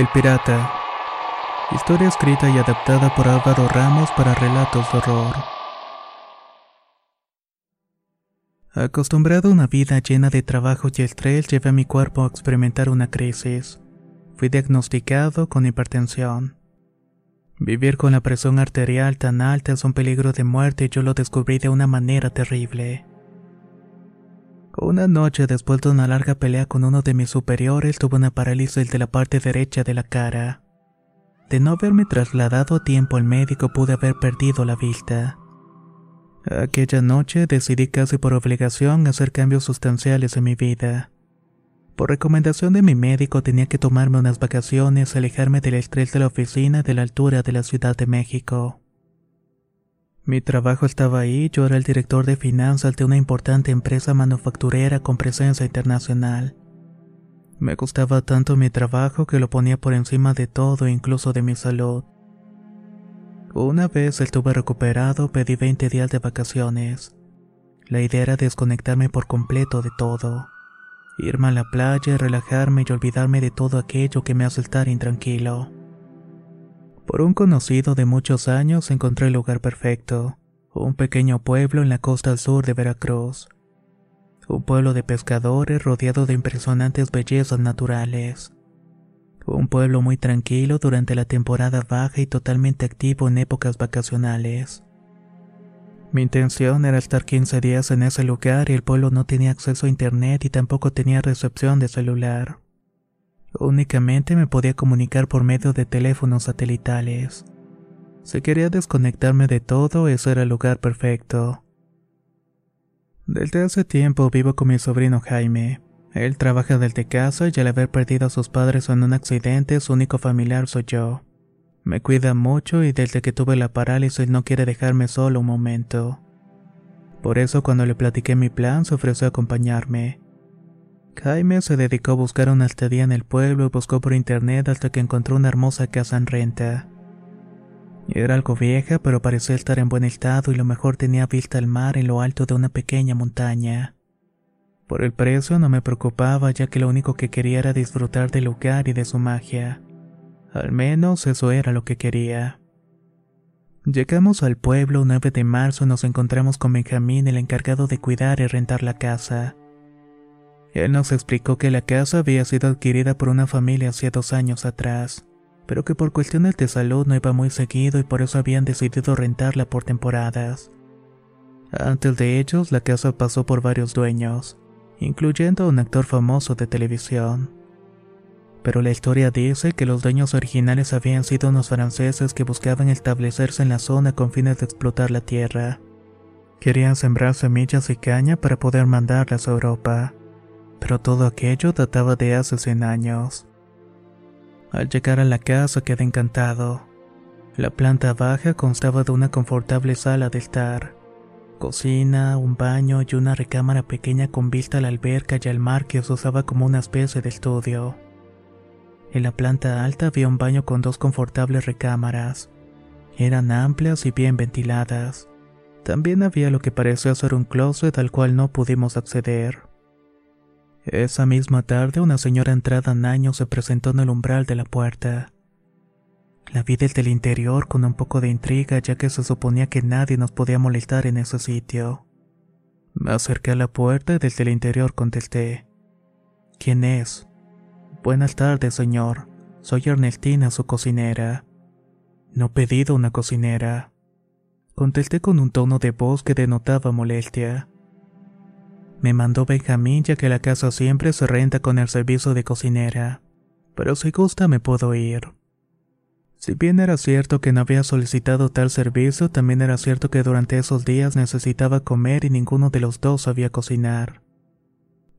El Pirata. Historia escrita y adaptada por Álvaro Ramos para relatos de horror. Acostumbrado a una vida llena de trabajo y estrés, llevé a mi cuerpo a experimentar una crisis. Fui diagnosticado con hipertensión. Vivir con la presión arterial tan alta es un peligro de muerte y yo lo descubrí de una manera terrible. Una noche después de una larga pelea con uno de mis superiores tuve una parálisis de la parte derecha de la cara. De no haberme trasladado a tiempo al médico pude haber perdido la vista. Aquella noche decidí casi por obligación hacer cambios sustanciales en mi vida. Por recomendación de mi médico tenía que tomarme unas vacaciones, alejarme del estrés de la oficina de la altura de la Ciudad de México. Mi trabajo estaba ahí, yo era el director de finanzas de una importante empresa manufacturera con presencia internacional. Me gustaba tanto mi trabajo que lo ponía por encima de todo, incluso de mi salud. Una vez estuve recuperado, pedí 20 días de vacaciones. La idea era desconectarme por completo de todo. Irme a la playa, relajarme y olvidarme de todo aquello que me hace estar intranquilo. Por un conocido de muchos años encontré el lugar perfecto, un pequeño pueblo en la costa sur de Veracruz. Un pueblo de pescadores rodeado de impresionantes bellezas naturales. Un pueblo muy tranquilo durante la temporada baja y totalmente activo en épocas vacacionales. Mi intención era estar 15 días en ese lugar y el pueblo no tenía acceso a internet y tampoco tenía recepción de celular. Únicamente me podía comunicar por medio de teléfonos satelitales. Si quería desconectarme de todo, ese era el lugar perfecto. Desde hace tiempo vivo con mi sobrino Jaime. Él trabaja desde casa y al haber perdido a sus padres en un accidente, su único familiar soy yo. Me cuida mucho y desde que tuve la parálisis no quiere dejarme solo un momento. Por eso cuando le platiqué mi plan se ofreció a acompañarme. Jaime se dedicó a buscar una estadía en el pueblo y buscó por internet hasta que encontró una hermosa casa en renta. Era algo vieja, pero parecía estar en buen estado y lo mejor tenía vista al mar en lo alto de una pequeña montaña. Por el precio no me preocupaba ya que lo único que quería era disfrutar del lugar y de su magia. Al menos eso era lo que quería. Llegamos al pueblo 9 de marzo y nos encontramos con Benjamín, el encargado de cuidar y rentar la casa. Él nos explicó que la casa había sido adquirida por una familia hace dos años atrás, pero que por cuestiones de salud no iba muy seguido y por eso habían decidido rentarla por temporadas. Antes de ellos, la casa pasó por varios dueños, incluyendo a un actor famoso de televisión. Pero la historia dice que los dueños originales habían sido unos franceses que buscaban establecerse en la zona con fines de explotar la tierra. Querían sembrar semillas y caña para poder mandarlas a Europa pero todo aquello databa de hace 100 años. Al llegar a la casa quedé encantado. La planta baja constaba de una confortable sala de estar, cocina, un baño y una recámara pequeña con vista a la alberca y al mar que se usaba como una especie de estudio. En la planta alta había un baño con dos confortables recámaras. Eran amplias y bien ventiladas. También había lo que parecía ser un closet al cual no pudimos acceder. Esa misma tarde una señora entrada en años se presentó en el umbral de la puerta. La vi desde el interior con un poco de intriga ya que se suponía que nadie nos podía molestar en ese sitio. Me acerqué a la puerta y desde el interior contesté. ¿Quién es? Buenas tardes, señor. Soy Ernestina, su cocinera. No he pedido una cocinera. Contesté con un tono de voz que denotaba molestia. Me mandó Benjamín ya que la casa siempre se renta con el servicio de cocinera. Pero si gusta me puedo ir. Si bien era cierto que no había solicitado tal servicio, también era cierto que durante esos días necesitaba comer y ninguno de los dos sabía cocinar.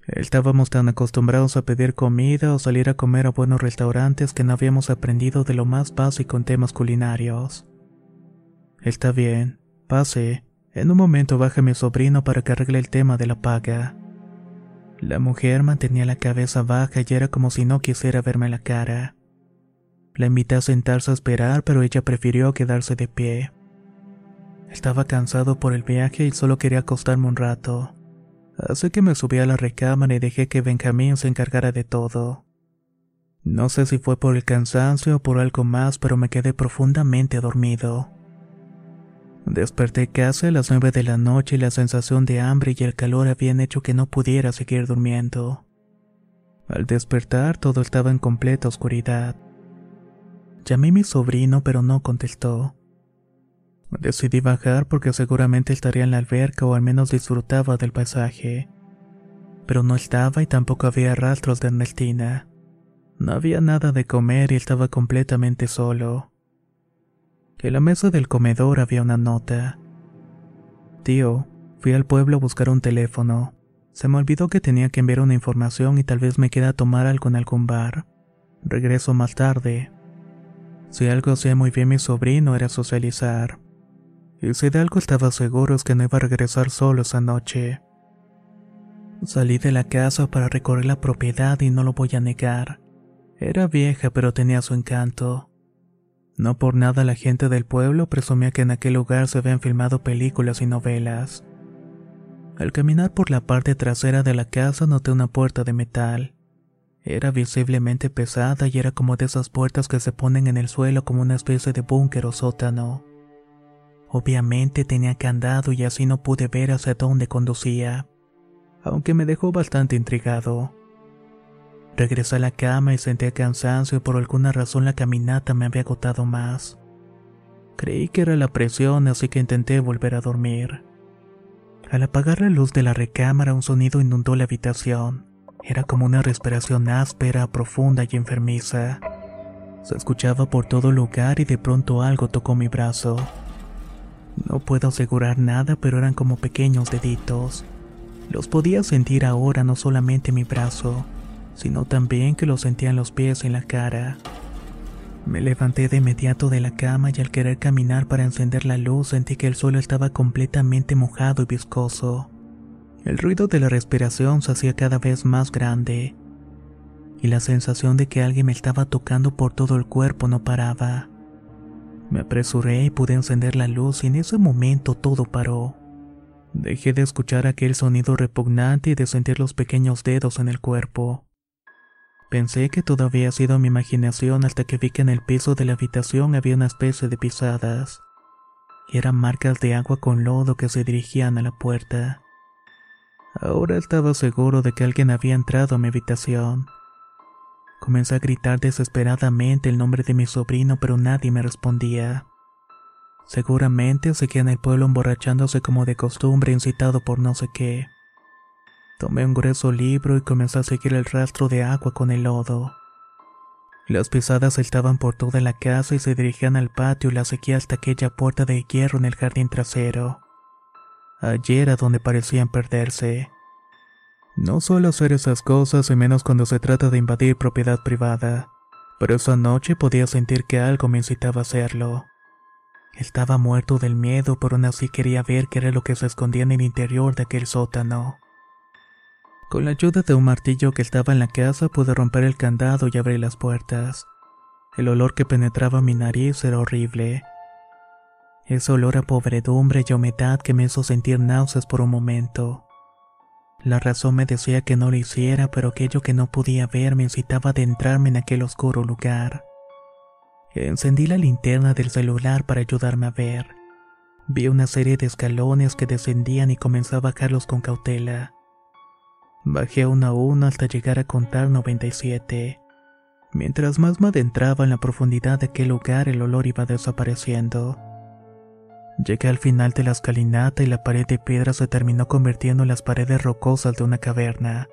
Estábamos tan acostumbrados a pedir comida o salir a comer a buenos restaurantes que no habíamos aprendido de lo más básico en temas culinarios. Está bien, pase. En un momento baja mi sobrino para que arregle el tema de la paga. La mujer mantenía la cabeza baja y era como si no quisiera verme la cara. La invité a sentarse a esperar, pero ella prefirió quedarse de pie. Estaba cansado por el viaje y solo quería acostarme un rato. Así que me subí a la recámara y dejé que Benjamín se encargara de todo. No sé si fue por el cansancio o por algo más, pero me quedé profundamente dormido. Desperté casi a las nueve de la noche y la sensación de hambre y el calor habían hecho que no pudiera seguir durmiendo. Al despertar todo estaba en completa oscuridad. Llamé a mi sobrino pero no contestó. Decidí bajar porque seguramente estaría en la alberca o al menos disfrutaba del paisaje. Pero no estaba y tampoco había rastros de Ernestina. No había nada de comer y estaba completamente solo. En la mesa del comedor había una nota. Tío, fui al pueblo a buscar un teléfono. Se me olvidó que tenía que enviar una información y tal vez me queda tomar algo en algún bar. Regreso más tarde. Si algo hacía muy bien mi sobrino era socializar. Y si de algo estaba seguro es que no iba a regresar solo esa noche. Salí de la casa para recorrer la propiedad y no lo voy a negar. Era vieja pero tenía su encanto. No por nada la gente del pueblo presumía que en aquel lugar se habían filmado películas y novelas. Al caminar por la parte trasera de la casa noté una puerta de metal. Era visiblemente pesada y era como de esas puertas que se ponen en el suelo como una especie de búnker o sótano. Obviamente tenía candado y así no pude ver hacia dónde conducía, aunque me dejó bastante intrigado. Regresé a la cama y sentía cansancio y por alguna razón la caminata me había agotado más. Creí que era la presión, así que intenté volver a dormir. Al apagar la luz de la recámara un sonido inundó la habitación. Era como una respiración áspera, profunda y enfermiza. Se escuchaba por todo lugar y de pronto algo tocó mi brazo. No puedo asegurar nada, pero eran como pequeños deditos. Los podía sentir ahora no solamente en mi brazo, sino también que los sentía en los pies y en la cara. Me levanté de inmediato de la cama y al querer caminar para encender la luz sentí que el suelo estaba completamente mojado y viscoso. El ruido de la respiración se hacía cada vez más grande, y la sensación de que alguien me estaba tocando por todo el cuerpo no paraba. Me apresuré y pude encender la luz y en ese momento todo paró. Dejé de escuchar aquel sonido repugnante y de sentir los pequeños dedos en el cuerpo. Pensé que todo había sido mi imaginación hasta que vi que en el piso de la habitación había una especie de pisadas. Eran marcas de agua con lodo que se dirigían a la puerta. Ahora estaba seguro de que alguien había entrado a mi habitación. Comencé a gritar desesperadamente el nombre de mi sobrino, pero nadie me respondía. Seguramente seguía en el pueblo emborrachándose como de costumbre, incitado por no sé qué. Tomé un grueso libro y comencé a seguir el rastro de agua con el lodo. Las pisadas estaban por toda la casa y se dirigían al patio y la seguía hasta aquella puerta de hierro en el jardín trasero. Allí era donde parecían perderse. No suelo hacer esas cosas y menos cuando se trata de invadir propiedad privada, pero esa noche podía sentir que algo me incitaba a hacerlo. Estaba muerto del miedo, pero aún así quería ver qué era lo que se escondía en el interior de aquel sótano. Con la ayuda de un martillo que estaba en la casa pude romper el candado y abrir las puertas. El olor que penetraba mi nariz era horrible. Ese olor a pobredumbre y humedad que me hizo sentir náuseas por un momento. La razón me decía que no lo hiciera, pero aquello que no podía ver me incitaba a adentrarme en aquel oscuro lugar. Encendí la linterna del celular para ayudarme a ver. Vi una serie de escalones que descendían y comencé a bajarlos con cautela. Bajé uno a uno hasta llegar a contar 97. Mientras más me adentraba en la profundidad de aquel lugar, el olor iba desapareciendo. Llegué al final de la escalinata y la pared de piedra se terminó convirtiendo en las paredes rocosas de una caverna.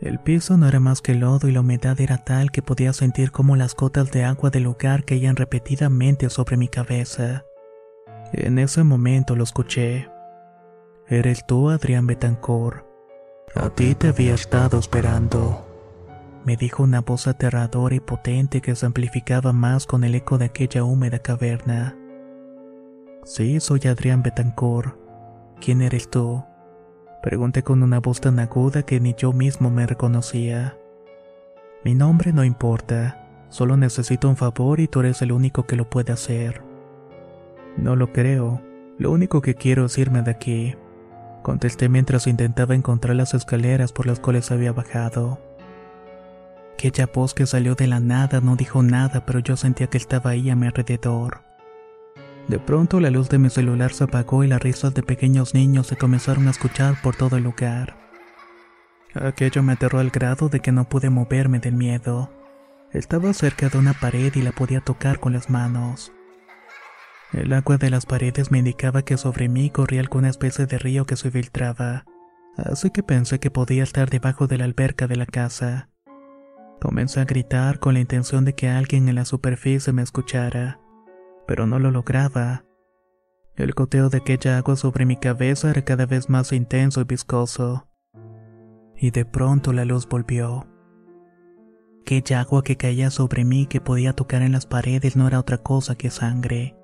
El piso no era más que lodo y la humedad era tal que podía sentir como las gotas de agua del lugar caían repetidamente sobre mi cabeza. En ese momento lo escuché. Eres tú, Adrián Betancourt. A ti te había estado esperando. Me dijo una voz aterradora y potente que se amplificaba más con el eco de aquella húmeda caverna. Sí, soy Adrián Betancourt. ¿Quién eres tú? Pregunté con una voz tan aguda que ni yo mismo me reconocía. Mi nombre no importa, solo necesito un favor y tú eres el único que lo puede hacer. No lo creo, lo único que quiero es irme de aquí, contesté mientras intentaba encontrar las escaleras por las cuales había bajado. Aquella voz que salió de la nada no dijo nada, pero yo sentía que estaba ahí a mi alrededor. De pronto la luz de mi celular se apagó y las risas de pequeños niños se comenzaron a escuchar por todo el lugar. Aquello me aterró al grado de que no pude moverme del miedo. Estaba cerca de una pared y la podía tocar con las manos. El agua de las paredes me indicaba que sobre mí corría alguna especie de río que se filtraba, así que pensé que podía estar debajo de la alberca de la casa. Comencé a gritar con la intención de que alguien en la superficie me escuchara pero no lo lograba. El goteo de aquella agua sobre mi cabeza era cada vez más intenso y viscoso. Y de pronto la luz volvió. Aquella agua que caía sobre mí que podía tocar en las paredes no era otra cosa que sangre.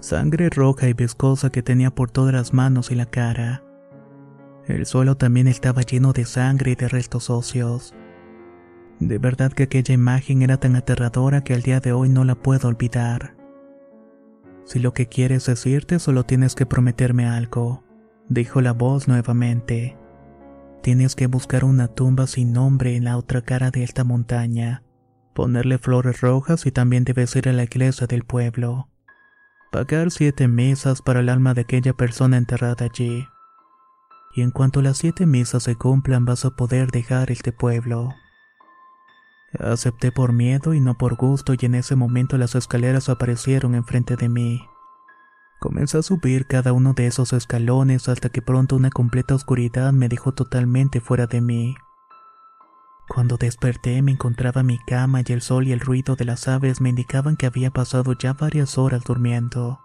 Sangre roja y viscosa que tenía por todas las manos y la cara. El suelo también estaba lleno de sangre y de restos óseos. De verdad que aquella imagen era tan aterradora que al día de hoy no la puedo olvidar. Si lo que quieres decirte solo tienes que prometerme algo, dijo la voz nuevamente. Tienes que buscar una tumba sin nombre en la otra cara de esta montaña, ponerle flores rojas y también debes ir a la iglesia del pueblo. Pagar siete misas para el alma de aquella persona enterrada allí. Y en cuanto las siete misas se cumplan vas a poder dejar este pueblo. Acepté por miedo y no por gusto y en ese momento las escaleras aparecieron enfrente de mí. Comencé a subir cada uno de esos escalones hasta que pronto una completa oscuridad me dejó totalmente fuera de mí. Cuando desperté me encontraba mi cama y el sol y el ruido de las aves me indicaban que había pasado ya varias horas durmiendo.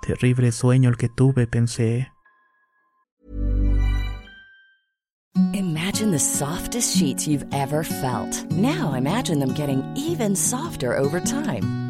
Terrible sueño el que tuve, pensé. Imagine the softest sheets you've ever felt. Now imagine them getting even softer over time.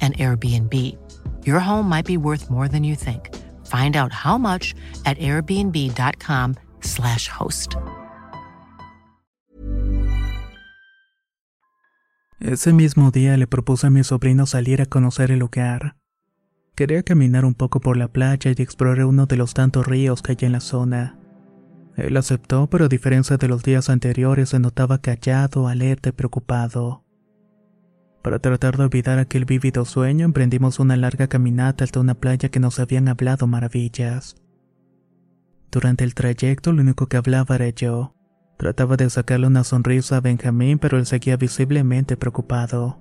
an Airbnb. Your home might be worth more than you think. Find out how much at airbnb.com/slash host. Ese mismo día le propuse a mi sobrino salir a conocer el lugar. Quería caminar un poco por la playa y explorar uno de los tantos ríos que hay en la zona. Él aceptó, pero a diferencia de los días anteriores se notaba callado, alerta y preocupado. Para tratar de olvidar aquel vívido sueño, emprendimos una larga caminata hasta una playa que nos habían hablado maravillas. Durante el trayecto, lo único que hablaba era yo. Trataba de sacarle una sonrisa a Benjamín, pero él seguía visiblemente preocupado.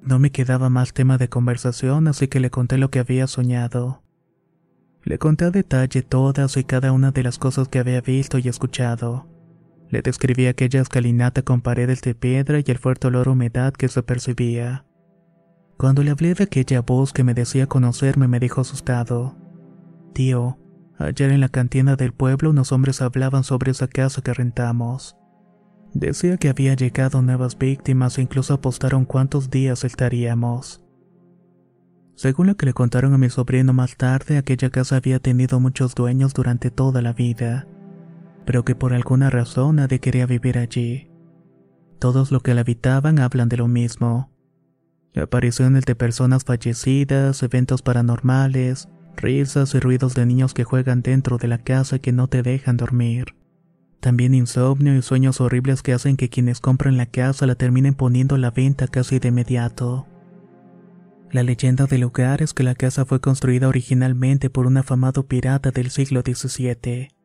No me quedaba más tema de conversación, así que le conté lo que había soñado. Le conté a detalle todas y cada una de las cosas que había visto y escuchado. Le describí aquella escalinata con paredes de piedra y el fuerte olor a humedad que se percibía. Cuando le hablé de aquella voz que me decía conocerme, me dijo asustado: Tío, ayer en la cantina del pueblo unos hombres hablaban sobre esa casa que rentamos. Decía que había llegado nuevas víctimas e incluso apostaron cuántos días estaríamos. Según lo que le contaron a mi sobrino más tarde, aquella casa había tenido muchos dueños durante toda la vida pero que por alguna razón nadie quería vivir allí. Todos los que la habitaban hablan de lo mismo. Apariciones de personas fallecidas, eventos paranormales, risas y ruidos de niños que juegan dentro de la casa que no te dejan dormir. También insomnio y sueños horribles que hacen que quienes compran la casa la terminen poniendo a la venta casi de inmediato. La leyenda del lugar es que la casa fue construida originalmente por un afamado pirata del siglo XVII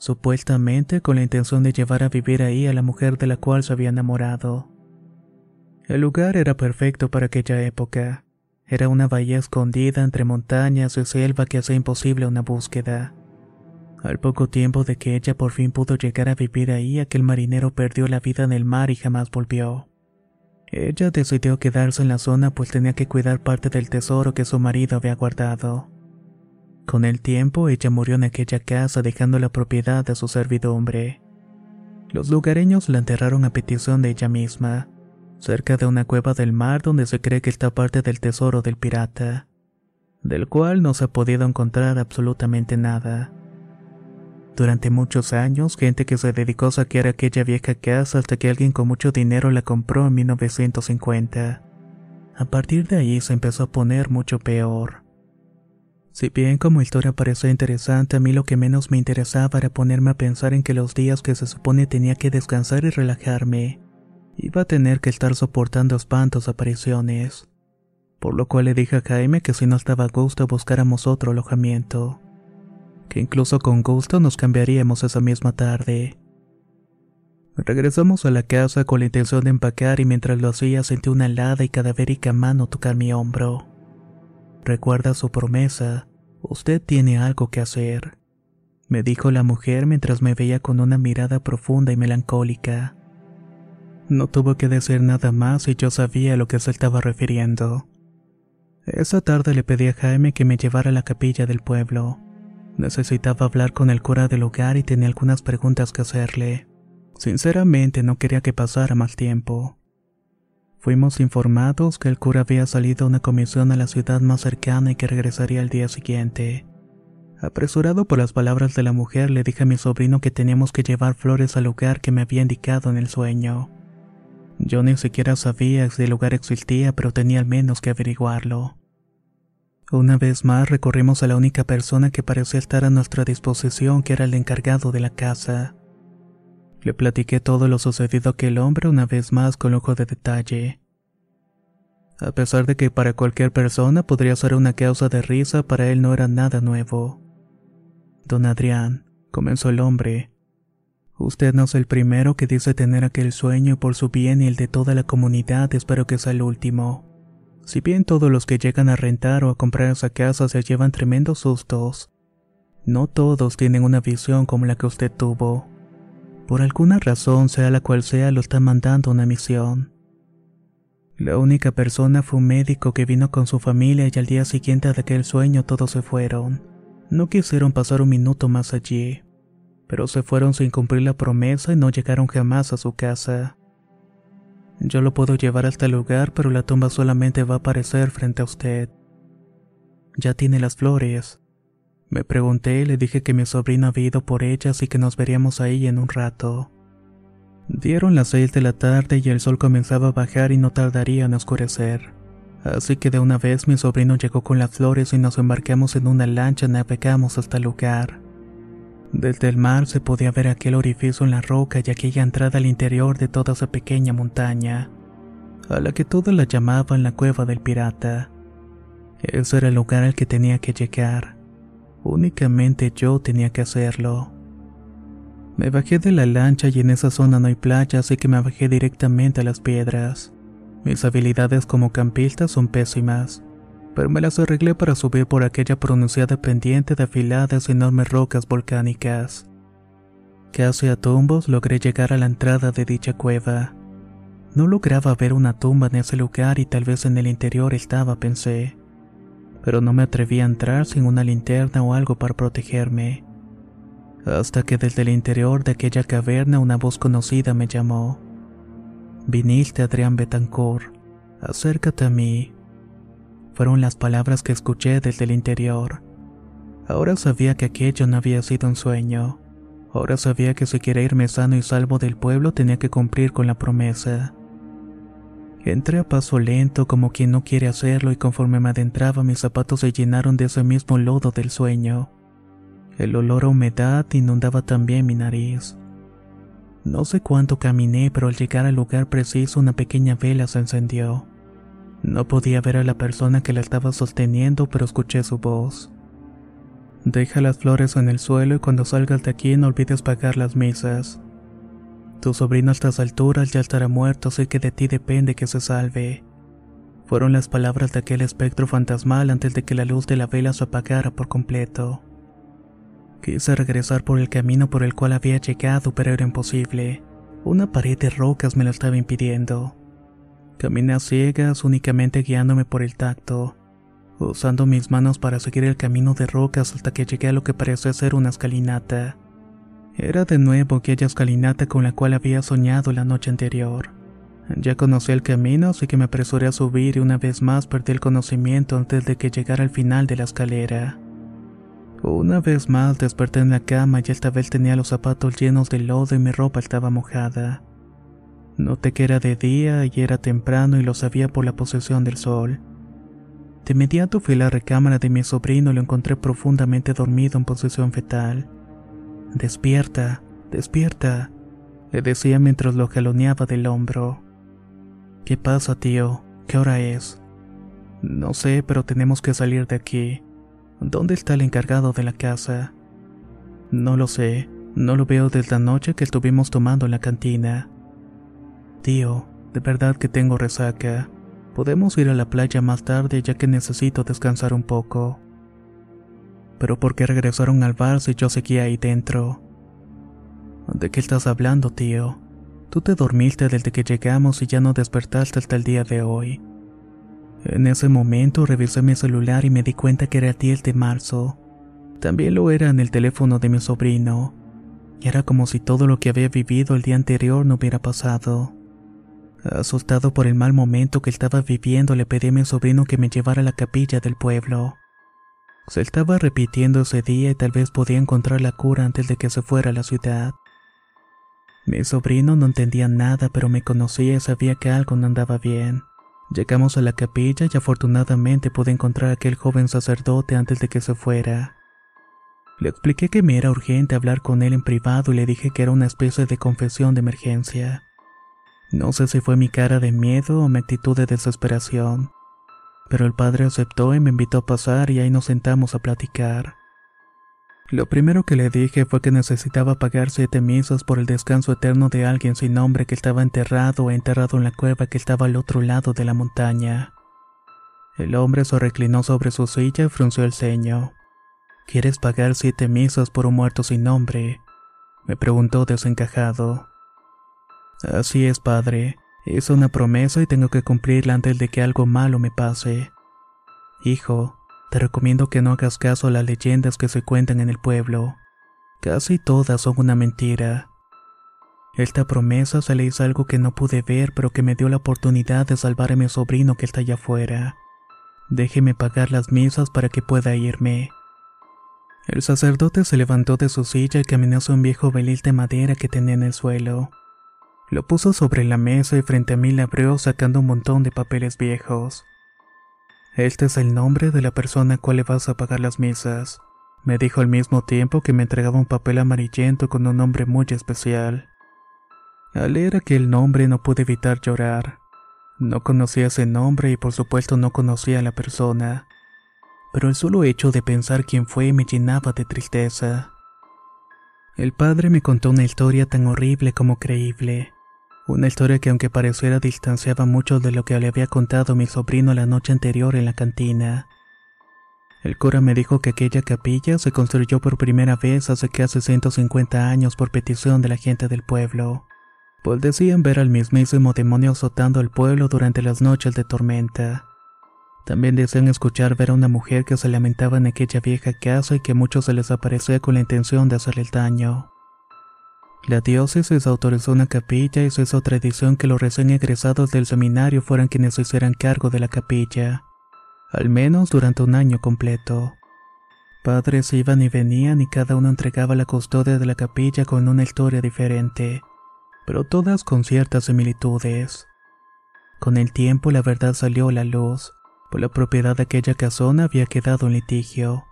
supuestamente con la intención de llevar a vivir ahí a la mujer de la cual se había enamorado. El lugar era perfecto para aquella época. Era una bahía escondida entre montañas y selva que hacía imposible una búsqueda. Al poco tiempo de que ella por fin pudo llegar a vivir ahí, aquel marinero perdió la vida en el mar y jamás volvió. Ella decidió quedarse en la zona pues tenía que cuidar parte del tesoro que su marido había guardado. Con el tiempo ella murió en aquella casa dejando la propiedad a su servidumbre. Los lugareños la enterraron a petición de ella misma, cerca de una cueva del mar donde se cree que está parte del tesoro del pirata, del cual no se ha podido encontrar absolutamente nada. Durante muchos años, gente que se dedicó a saquear aquella vieja casa hasta que alguien con mucho dinero la compró en 1950. A partir de ahí se empezó a poner mucho peor. Si bien como historia parecía interesante, a mí lo que menos me interesaba era ponerme a pensar en que los días que se supone tenía que descansar y relajarme, iba a tener que estar soportando espantos apariciones. Por lo cual le dije a Jaime que si no estaba a gusto buscáramos otro alojamiento. Que incluso con gusto nos cambiaríamos esa misma tarde. Regresamos a la casa con la intención de empacar y mientras lo hacía sentí una helada y cadavérica mano tocar mi hombro. Recuerda su promesa, usted tiene algo que hacer, me dijo la mujer mientras me veía con una mirada profunda y melancólica. No tuvo que decir nada más y yo sabía a lo que se estaba refiriendo. Esa tarde le pedí a Jaime que me llevara a la capilla del pueblo. Necesitaba hablar con el cura del lugar y tenía algunas preguntas que hacerle. Sinceramente no quería que pasara más tiempo. Fuimos informados que el cura había salido a una comisión a la ciudad más cercana y que regresaría al día siguiente. Apresurado por las palabras de la mujer, le dije a mi sobrino que teníamos que llevar flores al lugar que me había indicado en el sueño. Yo ni siquiera sabía si el lugar existía, pero tenía al menos que averiguarlo. Una vez más recorrimos a la única persona que parecía estar a nuestra disposición, que era el encargado de la casa. Le platiqué todo lo sucedido a aquel hombre una vez más con ojo de detalle. A pesar de que para cualquier persona podría ser una causa de risa, para él no era nada nuevo. Don Adrián, comenzó el hombre, usted no es el primero que dice tener aquel sueño y por su bien y el de toda la comunidad espero que sea el último. Si bien todos los que llegan a rentar o a comprar esa casa se llevan tremendos sustos, no todos tienen una visión como la que usted tuvo. Por alguna razón, sea la cual sea, lo está mandando una misión. La única persona fue un médico que vino con su familia y al día siguiente de aquel sueño todos se fueron. No quisieron pasar un minuto más allí, pero se fueron sin cumplir la promesa y no llegaron jamás a su casa. Yo lo puedo llevar hasta el lugar, pero la tumba solamente va a aparecer frente a usted. Ya tiene las flores, me pregunté y le dije que mi sobrino había ido por ellas y que nos veríamos ahí en un rato. Dieron las seis de la tarde y el sol comenzaba a bajar y no tardaría en oscurecer. Así que de una vez mi sobrino llegó con las flores y nos embarcamos en una lancha y navegamos hasta el lugar. Desde el mar se podía ver aquel orificio en la roca y aquella entrada al interior de toda esa pequeña montaña, a la que todos la llamaban la cueva del pirata. Ese era el lugar al que tenía que llegar. Únicamente yo tenía que hacerlo. Me bajé de la lancha y en esa zona no hay playa, así que me bajé directamente a las piedras. Mis habilidades como campista son pésimas, pero me las arreglé para subir por aquella pronunciada pendiente de afiladas enormes rocas volcánicas. Casi a tumbos logré llegar a la entrada de dicha cueva. No lograba ver una tumba en ese lugar y tal vez en el interior estaba, pensé. Pero no me atreví a entrar sin una linterna o algo para protegerme. Hasta que desde el interior de aquella caverna una voz conocida me llamó. Viniste, Adrián Betancourt. Acércate a mí. Fueron las palabras que escuché desde el interior. Ahora sabía que aquello no había sido un sueño. Ahora sabía que si quería irme sano y salvo del pueblo tenía que cumplir con la promesa. Entré a paso lento como quien no quiere hacerlo y conforme me adentraba mis zapatos se llenaron de ese mismo lodo del sueño. El olor a humedad inundaba también mi nariz. No sé cuánto caminé, pero al llegar al lugar preciso una pequeña vela se encendió. No podía ver a la persona que la estaba sosteniendo, pero escuché su voz. Deja las flores en el suelo y cuando salgas de aquí no olvides pagar las misas. Tu sobrino a estas alturas ya estará muerto, así que de ti depende que se salve. Fueron las palabras de aquel espectro fantasmal antes de que la luz de la vela se apagara por completo. Quise regresar por el camino por el cual había llegado, pero era imposible. Una pared de rocas me lo estaba impidiendo. Caminé a ciegas, únicamente guiándome por el tacto, usando mis manos para seguir el camino de rocas hasta que llegué a lo que parecía ser una escalinata. Era de nuevo aquella escalinata con la cual había soñado la noche anterior. Ya conocía el camino, así que me apresuré a subir y una vez más perdí el conocimiento antes de que llegara al final de la escalera. Una vez más desperté en la cama y esta vez tenía los zapatos llenos de lodo y mi ropa estaba mojada. Noté que era de día y era temprano y lo sabía por la posesión del sol. De inmediato fui a la recámara de mi sobrino y lo encontré profundamente dormido en posición fetal. Despierta, despierta, le decía mientras lo jaloneaba del hombro. ¿Qué pasa, tío? ¿Qué hora es? No sé, pero tenemos que salir de aquí. ¿Dónde está el encargado de la casa? No lo sé, no lo veo desde la noche que estuvimos tomando en la cantina. Tío, de verdad que tengo resaca. Podemos ir a la playa más tarde ya que necesito descansar un poco. Pero ¿por qué regresaron al bar si yo seguía ahí dentro? ¿De qué estás hablando, tío? Tú te dormiste desde que llegamos y ya no despertaste hasta el día de hoy. En ese momento revisé mi celular y me di cuenta que era el 10 de marzo. También lo era en el teléfono de mi sobrino. Y era como si todo lo que había vivido el día anterior no hubiera pasado. Asustado por el mal momento que estaba viviendo, le pedí a mi sobrino que me llevara a la capilla del pueblo. Se estaba repitiendo ese día y tal vez podía encontrar la cura antes de que se fuera a la ciudad. Mi sobrino no entendía nada, pero me conocía y sabía que algo no andaba bien. Llegamos a la capilla y afortunadamente pude encontrar a aquel joven sacerdote antes de que se fuera. Le expliqué que me era urgente hablar con él en privado y le dije que era una especie de confesión de emergencia. No sé si fue mi cara de miedo o mi actitud de desesperación, pero el padre aceptó y me invitó a pasar y ahí nos sentamos a platicar. Lo primero que le dije fue que necesitaba pagar siete misas por el descanso eterno de alguien sin nombre que estaba enterrado o enterrado en la cueva que estaba al otro lado de la montaña. El hombre se reclinó sobre su silla y frunció el ceño. ¿Quieres pagar siete misas por un muerto sin nombre? me preguntó desencajado. Así es, padre. Es una promesa y tengo que cumplirla antes de que algo malo me pase. Hijo, te recomiendo que no hagas caso a las leyendas que se cuentan en el pueblo. Casi todas son una mentira. Esta promesa se le hizo algo que no pude ver, pero que me dio la oportunidad de salvar a mi sobrino que está allá afuera. Déjeme pagar las misas para que pueda irme. El sacerdote se levantó de su silla y caminó hacia un viejo velil de madera que tenía en el suelo. Lo puso sobre la mesa y frente a mí le abrió sacando un montón de papeles viejos. Este es el nombre de la persona a cual le vas a pagar las misas. Me dijo al mismo tiempo que me entregaba un papel amarillento con un nombre muy especial. Al leer aquel nombre no pude evitar llorar. No conocía ese nombre y por supuesto no conocía a la persona. Pero el solo hecho de pensar quién fue me llenaba de tristeza. El padre me contó una historia tan horrible como creíble. Una historia que aunque pareciera distanciaba mucho de lo que le había contado mi sobrino la noche anterior en la cantina. El cura me dijo que aquella capilla se construyó por primera vez hace casi 150 años por petición de la gente del pueblo, pues decían ver al mismísimo demonio azotando el pueblo durante las noches de tormenta. También decían escuchar ver a una mujer que se lamentaba en aquella vieja casa y que muchos se les aparecía con la intención de hacerle el daño. La diócesis autorizó una capilla y se hizo tradición que los recién egresados del seminario fueran quienes hicieran cargo de la capilla, al menos durante un año completo. Padres iban y venían y cada uno entregaba la custodia de la capilla con una historia diferente, pero todas con ciertas similitudes. Con el tiempo la verdad salió a la luz, pues la propiedad de aquella casona había quedado en litigio.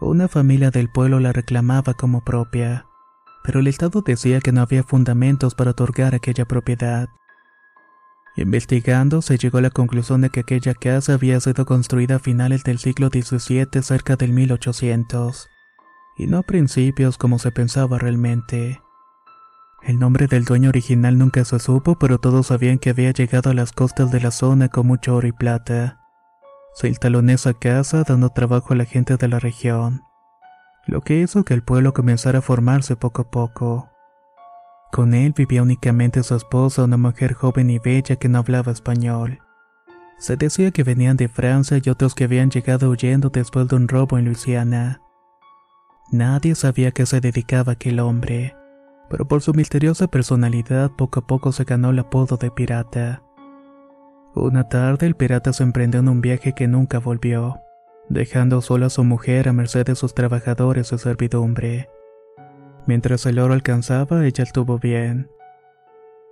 Una familia del pueblo la reclamaba como propia pero el Estado decía que no había fundamentos para otorgar aquella propiedad. Investigando, se llegó a la conclusión de que aquella casa había sido construida a finales del siglo XVII cerca del 1800, y no a principios como se pensaba realmente. El nombre del dueño original nunca se supo, pero todos sabían que había llegado a las costas de la zona con mucho oro y plata. Se instaló en esa casa dando trabajo a la gente de la región lo que hizo que el pueblo comenzara a formarse poco a poco. Con él vivía únicamente su esposa, una mujer joven y bella que no hablaba español. Se decía que venían de Francia y otros que habían llegado huyendo después de un robo en Luisiana. Nadie sabía a qué se dedicaba aquel hombre, pero por su misteriosa personalidad poco a poco se ganó el apodo de pirata. Una tarde el pirata se emprendió en un viaje que nunca volvió dejando sola a su mujer a merced de sus trabajadores de servidumbre. Mientras el oro alcanzaba, ella estuvo bien.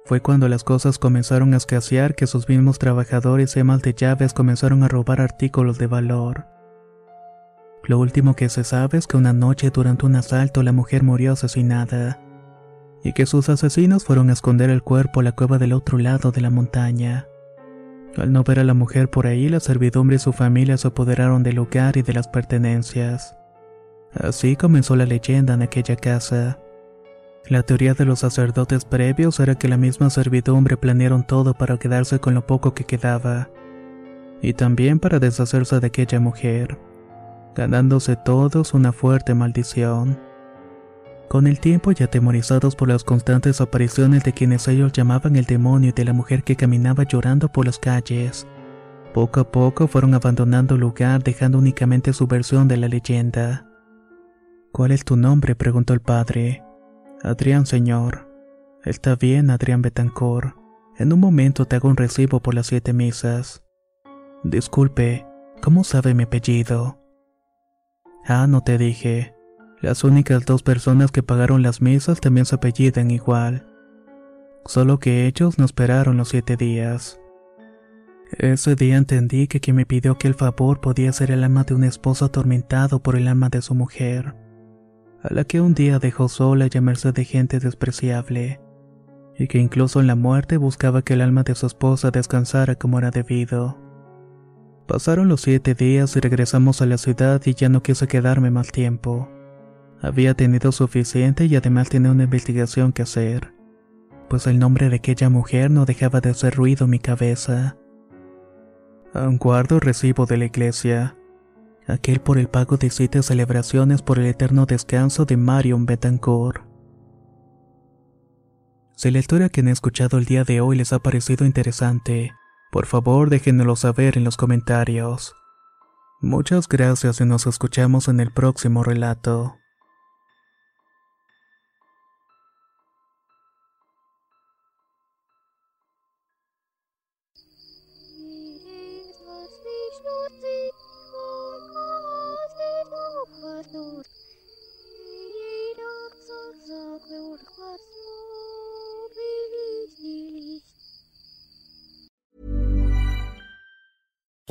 Fue cuando las cosas comenzaron a escasear que sus mismos trabajadores y amas de llaves comenzaron a robar artículos de valor. Lo último que se sabe es que una noche durante un asalto la mujer murió asesinada y que sus asesinos fueron a esconder el cuerpo a la cueva del otro lado de la montaña. Al no ver a la mujer por ahí, la servidumbre y su familia se apoderaron del lugar y de las pertenencias. Así comenzó la leyenda en aquella casa. La teoría de los sacerdotes previos era que la misma servidumbre planearon todo para quedarse con lo poco que quedaba, y también para deshacerse de aquella mujer, ganándose todos una fuerte maldición. Con el tiempo y atemorizados por las constantes apariciones de quienes ellos llamaban el demonio y de la mujer que caminaba llorando por las calles, poco a poco fueron abandonando el lugar dejando únicamente su versión de la leyenda. ¿Cuál es tu nombre? preguntó el padre. Adrián, señor. Está bien, Adrián Betancourt. En un momento te hago un recibo por las siete misas. Disculpe, ¿cómo sabe mi apellido? Ah, no te dije. Las únicas dos personas que pagaron las misas también se apellidan igual. Solo que ellos no esperaron los siete días. Ese día entendí que quien me pidió aquel favor podía ser el alma de un esposo atormentado por el alma de su mujer, a la que un día dejó sola y a merced de gente despreciable, y que incluso en la muerte buscaba que el alma de su esposa descansara como era debido. Pasaron los siete días y regresamos a la ciudad y ya no quise quedarme más tiempo. Había tenido suficiente y además tenía una investigación que hacer, pues el nombre de aquella mujer no dejaba de hacer ruido en mi cabeza. Un guardo recibo de la iglesia, aquel por el pago de siete celebraciones por el eterno descanso de Marion Betancourt. Si la historia que han escuchado el día de hoy les ha parecido interesante, por favor déjenmelo saber en los comentarios. Muchas gracias y nos escuchamos en el próximo relato.